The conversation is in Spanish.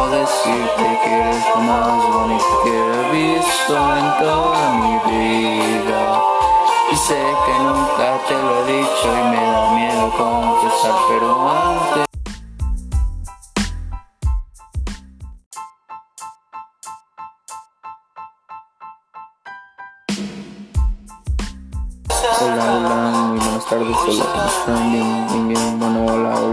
puedo decirte que eres lo más bonito que he visto en toda mi vida. Y sé que nunca te lo he dicho y me da miedo confesar, pero antes. Hola, hola, muy buenas tardes, hola, ¿cómo están? Bien, bien, bien, bueno, hola.